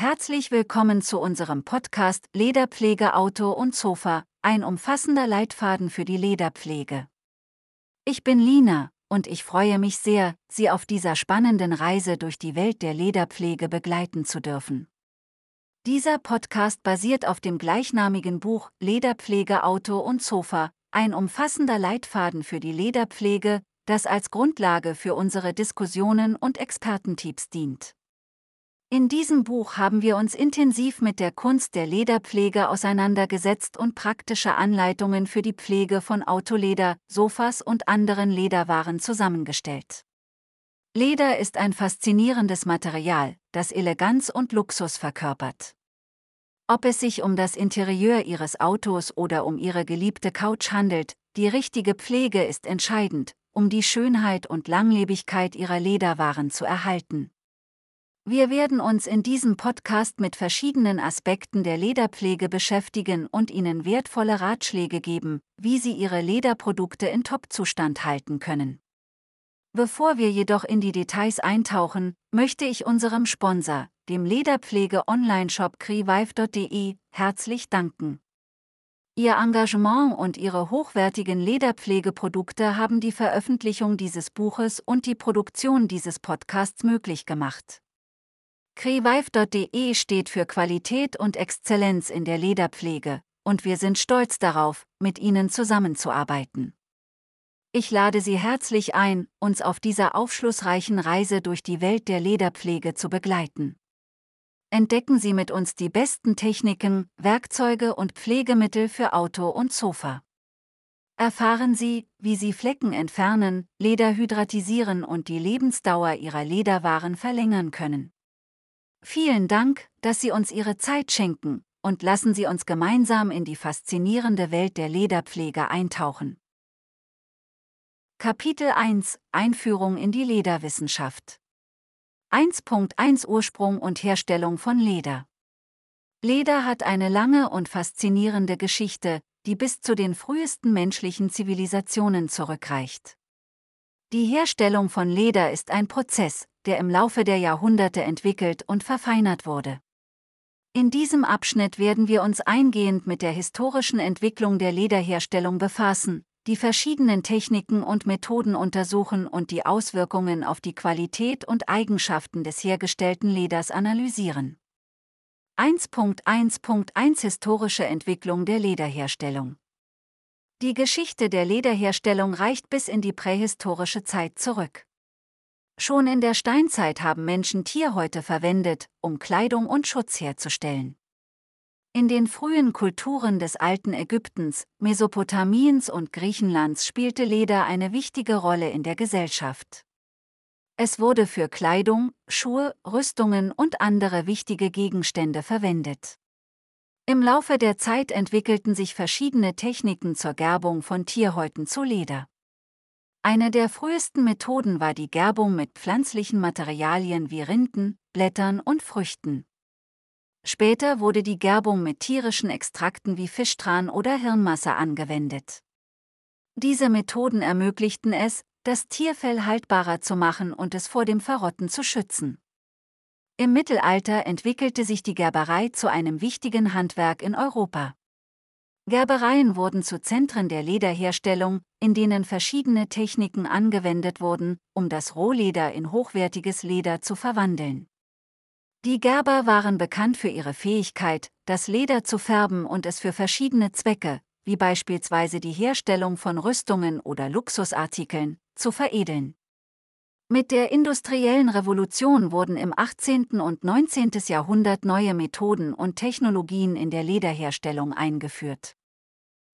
Herzlich willkommen zu unserem Podcast Lederpflege Auto und Sofa, ein umfassender Leitfaden für die Lederpflege. Ich bin Lina und ich freue mich sehr, Sie auf dieser spannenden Reise durch die Welt der Lederpflege begleiten zu dürfen. Dieser Podcast basiert auf dem gleichnamigen Buch Lederpflege Auto und Sofa, ein umfassender Leitfaden für die Lederpflege, das als Grundlage für unsere Diskussionen und Expertentipps dient. In diesem Buch haben wir uns intensiv mit der Kunst der Lederpflege auseinandergesetzt und praktische Anleitungen für die Pflege von Autoleder, Sofas und anderen Lederwaren zusammengestellt. Leder ist ein faszinierendes Material, das Eleganz und Luxus verkörpert. Ob es sich um das Interieur Ihres Autos oder um Ihre geliebte Couch handelt, die richtige Pflege ist entscheidend, um die Schönheit und Langlebigkeit Ihrer Lederwaren zu erhalten. Wir werden uns in diesem Podcast mit verschiedenen Aspekten der Lederpflege beschäftigen und Ihnen wertvolle Ratschläge geben, wie Sie Ihre Lederprodukte in Top-Zustand halten können. Bevor wir jedoch in die Details eintauchen, möchte ich unserem Sponsor, dem Lederpflege-Online-Shop crevive.de, herzlich danken. Ihr Engagement und Ihre hochwertigen Lederpflegeprodukte haben die Veröffentlichung dieses Buches und die Produktion dieses Podcasts möglich gemacht. Crevive.de steht für Qualität und Exzellenz in der Lederpflege, und wir sind stolz darauf, mit Ihnen zusammenzuarbeiten. Ich lade Sie herzlich ein, uns auf dieser aufschlussreichen Reise durch die Welt der Lederpflege zu begleiten. Entdecken Sie mit uns die besten Techniken, Werkzeuge und Pflegemittel für Auto und Sofa. Erfahren Sie, wie Sie Flecken entfernen, Leder hydratisieren und die Lebensdauer Ihrer Lederwaren verlängern können. Vielen Dank, dass Sie uns Ihre Zeit schenken, und lassen Sie uns gemeinsam in die faszinierende Welt der Lederpflege eintauchen. Kapitel 1 Einführung in die Lederwissenschaft 1.1 Ursprung und Herstellung von Leder Leder hat eine lange und faszinierende Geschichte, die bis zu den frühesten menschlichen Zivilisationen zurückreicht. Die Herstellung von Leder ist ein Prozess, der im Laufe der Jahrhunderte entwickelt und verfeinert wurde. In diesem Abschnitt werden wir uns eingehend mit der historischen Entwicklung der Lederherstellung befassen, die verschiedenen Techniken und Methoden untersuchen und die Auswirkungen auf die Qualität und Eigenschaften des hergestellten Leders analysieren. 1.1.1 Historische Entwicklung der Lederherstellung Die Geschichte der Lederherstellung reicht bis in die prähistorische Zeit zurück. Schon in der Steinzeit haben Menschen Tierhäute verwendet, um Kleidung und Schutz herzustellen. In den frühen Kulturen des alten Ägyptens, Mesopotamiens und Griechenlands spielte Leder eine wichtige Rolle in der Gesellschaft. Es wurde für Kleidung, Schuhe, Rüstungen und andere wichtige Gegenstände verwendet. Im Laufe der Zeit entwickelten sich verschiedene Techniken zur Gerbung von Tierhäuten zu Leder. Eine der frühesten Methoden war die Gerbung mit pflanzlichen Materialien wie Rinden, Blättern und Früchten. Später wurde die Gerbung mit tierischen Extrakten wie Fischtran oder Hirnmasse angewendet. Diese Methoden ermöglichten es, das Tierfell haltbarer zu machen und es vor dem Verrotten zu schützen. Im Mittelalter entwickelte sich die Gerberei zu einem wichtigen Handwerk in Europa. Gerbereien wurden zu Zentren der Lederherstellung, in denen verschiedene Techniken angewendet wurden, um das Rohleder in hochwertiges Leder zu verwandeln. Die Gerber waren bekannt für ihre Fähigkeit, das Leder zu färben und es für verschiedene Zwecke, wie beispielsweise die Herstellung von Rüstungen oder Luxusartikeln, zu veredeln. Mit der industriellen Revolution wurden im 18. und 19. Jahrhundert neue Methoden und Technologien in der Lederherstellung eingeführt.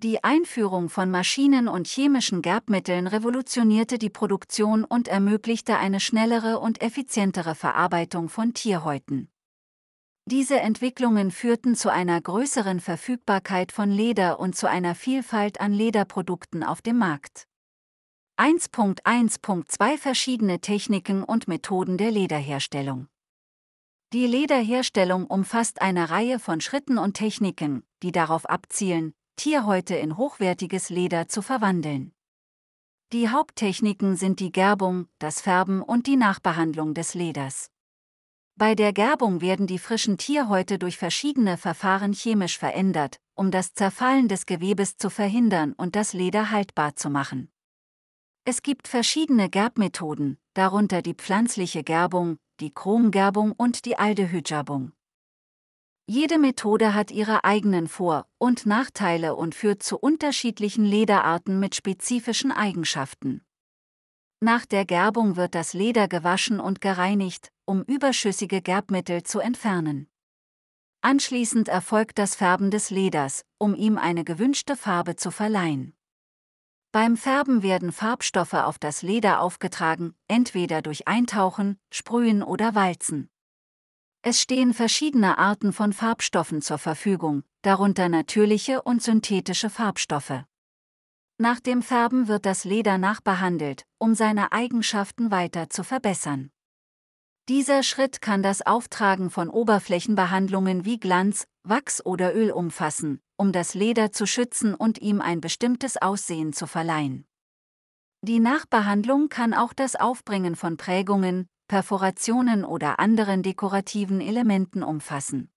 Die Einführung von Maschinen und chemischen Gerbmitteln revolutionierte die Produktion und ermöglichte eine schnellere und effizientere Verarbeitung von Tierhäuten. Diese Entwicklungen führten zu einer größeren Verfügbarkeit von Leder und zu einer Vielfalt an Lederprodukten auf dem Markt. 1.1.2 Verschiedene Techniken und Methoden der Lederherstellung. Die Lederherstellung umfasst eine Reihe von Schritten und Techniken, die darauf abzielen, Tierhäute in hochwertiges Leder zu verwandeln. Die Haupttechniken sind die Gerbung, das Färben und die Nachbehandlung des Leders. Bei der Gerbung werden die frischen Tierhäute durch verschiedene Verfahren chemisch verändert, um das Zerfallen des Gewebes zu verhindern und das Leder haltbar zu machen. Es gibt verschiedene Gerbmethoden, darunter die pflanzliche Gerbung, die Chromgerbung und die Aldehydgerbung. Jede Methode hat ihre eigenen Vor- und Nachteile und führt zu unterschiedlichen Lederarten mit spezifischen Eigenschaften. Nach der Gerbung wird das Leder gewaschen und gereinigt, um überschüssige Gerbmittel zu entfernen. Anschließend erfolgt das Färben des Leders, um ihm eine gewünschte Farbe zu verleihen. Beim Färben werden Farbstoffe auf das Leder aufgetragen, entweder durch Eintauchen, Sprühen oder Walzen. Es stehen verschiedene Arten von Farbstoffen zur Verfügung, darunter natürliche und synthetische Farbstoffe. Nach dem Färben wird das Leder nachbehandelt, um seine Eigenschaften weiter zu verbessern. Dieser Schritt kann das Auftragen von Oberflächenbehandlungen wie Glanz, Wachs oder Öl umfassen, um das Leder zu schützen und ihm ein bestimmtes Aussehen zu verleihen. Die Nachbehandlung kann auch das Aufbringen von Prägungen, Perforationen oder anderen dekorativen Elementen umfassen.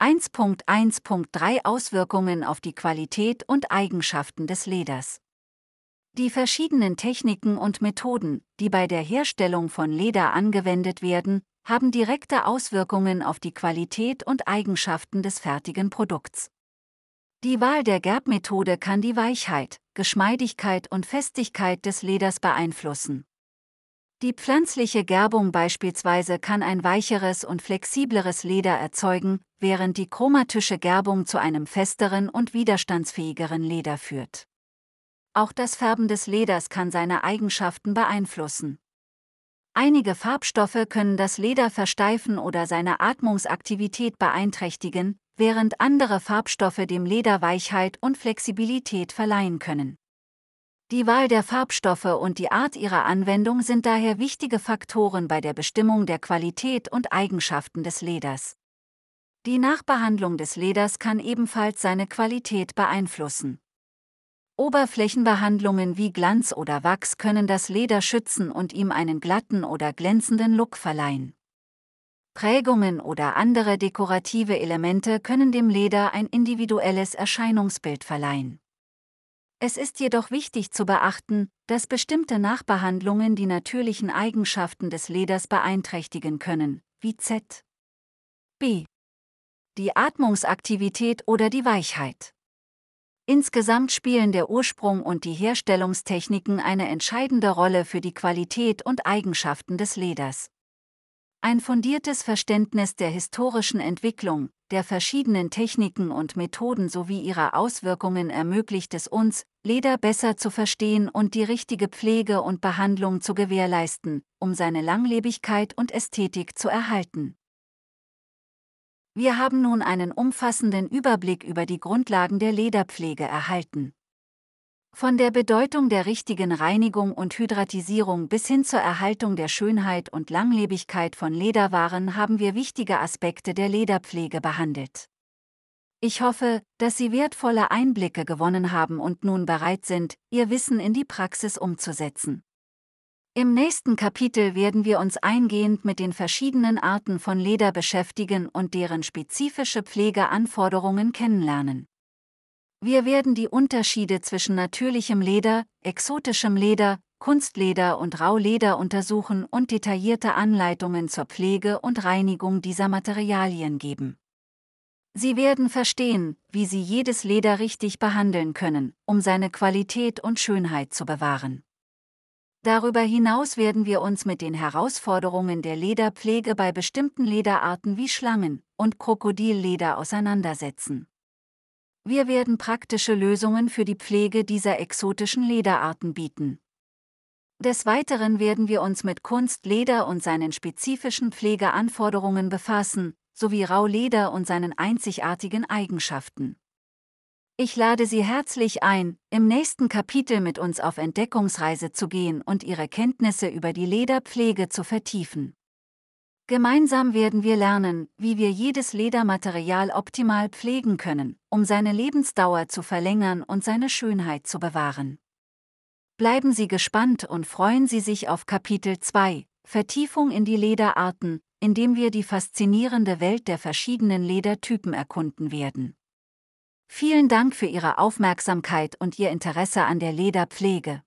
1.1.3 Auswirkungen auf die Qualität und Eigenschaften des Leders. Die verschiedenen Techniken und Methoden, die bei der Herstellung von Leder angewendet werden, haben direkte Auswirkungen auf die Qualität und Eigenschaften des fertigen Produkts. Die Wahl der Gerbmethode kann die Weichheit, Geschmeidigkeit und Festigkeit des Leders beeinflussen. Die pflanzliche Gerbung beispielsweise kann ein weicheres und flexibleres Leder erzeugen, während die chromatische Gerbung zu einem festeren und widerstandsfähigeren Leder führt. Auch das Färben des Leders kann seine Eigenschaften beeinflussen. Einige Farbstoffe können das Leder versteifen oder seine Atmungsaktivität beeinträchtigen, während andere Farbstoffe dem Leder Weichheit und Flexibilität verleihen können. Die Wahl der Farbstoffe und die Art ihrer Anwendung sind daher wichtige Faktoren bei der Bestimmung der Qualität und Eigenschaften des Leders. Die Nachbehandlung des Leders kann ebenfalls seine Qualität beeinflussen. Oberflächenbehandlungen wie Glanz oder Wachs können das Leder schützen und ihm einen glatten oder glänzenden Look verleihen. Prägungen oder andere dekorative Elemente können dem Leder ein individuelles Erscheinungsbild verleihen. Es ist jedoch wichtig zu beachten, dass bestimmte Nachbehandlungen die natürlichen Eigenschaften des Leders beeinträchtigen können, wie Z. B. Die Atmungsaktivität oder die Weichheit. Insgesamt spielen der Ursprung und die Herstellungstechniken eine entscheidende Rolle für die Qualität und Eigenschaften des Leders. Ein fundiertes Verständnis der historischen Entwicklung, der verschiedenen Techniken und Methoden sowie ihrer Auswirkungen ermöglicht es uns, Leder besser zu verstehen und die richtige Pflege und Behandlung zu gewährleisten, um seine Langlebigkeit und Ästhetik zu erhalten. Wir haben nun einen umfassenden Überblick über die Grundlagen der Lederpflege erhalten. Von der Bedeutung der richtigen Reinigung und Hydratisierung bis hin zur Erhaltung der Schönheit und Langlebigkeit von Lederwaren haben wir wichtige Aspekte der Lederpflege behandelt. Ich hoffe, dass Sie wertvolle Einblicke gewonnen haben und nun bereit sind, Ihr Wissen in die Praxis umzusetzen. Im nächsten Kapitel werden wir uns eingehend mit den verschiedenen Arten von Leder beschäftigen und deren spezifische Pflegeanforderungen kennenlernen. Wir werden die Unterschiede zwischen natürlichem Leder, exotischem Leder, Kunstleder und Rauleder untersuchen und detaillierte Anleitungen zur Pflege und Reinigung dieser Materialien geben. Sie werden verstehen, wie Sie jedes Leder richtig behandeln können, um seine Qualität und Schönheit zu bewahren. Darüber hinaus werden wir uns mit den Herausforderungen der Lederpflege bei bestimmten Lederarten wie Schlangen und Krokodilleder auseinandersetzen. Wir werden praktische Lösungen für die Pflege dieser exotischen Lederarten bieten. Des Weiteren werden wir uns mit Kunstleder und seinen spezifischen Pflegeanforderungen befassen, sowie Rauleder und seinen einzigartigen Eigenschaften. Ich lade Sie herzlich ein, im nächsten Kapitel mit uns auf Entdeckungsreise zu gehen und Ihre Kenntnisse über die Lederpflege zu vertiefen. Gemeinsam werden wir lernen, wie wir jedes Ledermaterial optimal pflegen können, um seine Lebensdauer zu verlängern und seine Schönheit zu bewahren. Bleiben Sie gespannt und freuen Sie sich auf Kapitel 2, Vertiefung in die Lederarten, indem wir die faszinierende Welt der verschiedenen Ledertypen erkunden werden. Vielen Dank für Ihre Aufmerksamkeit und Ihr Interesse an der Lederpflege.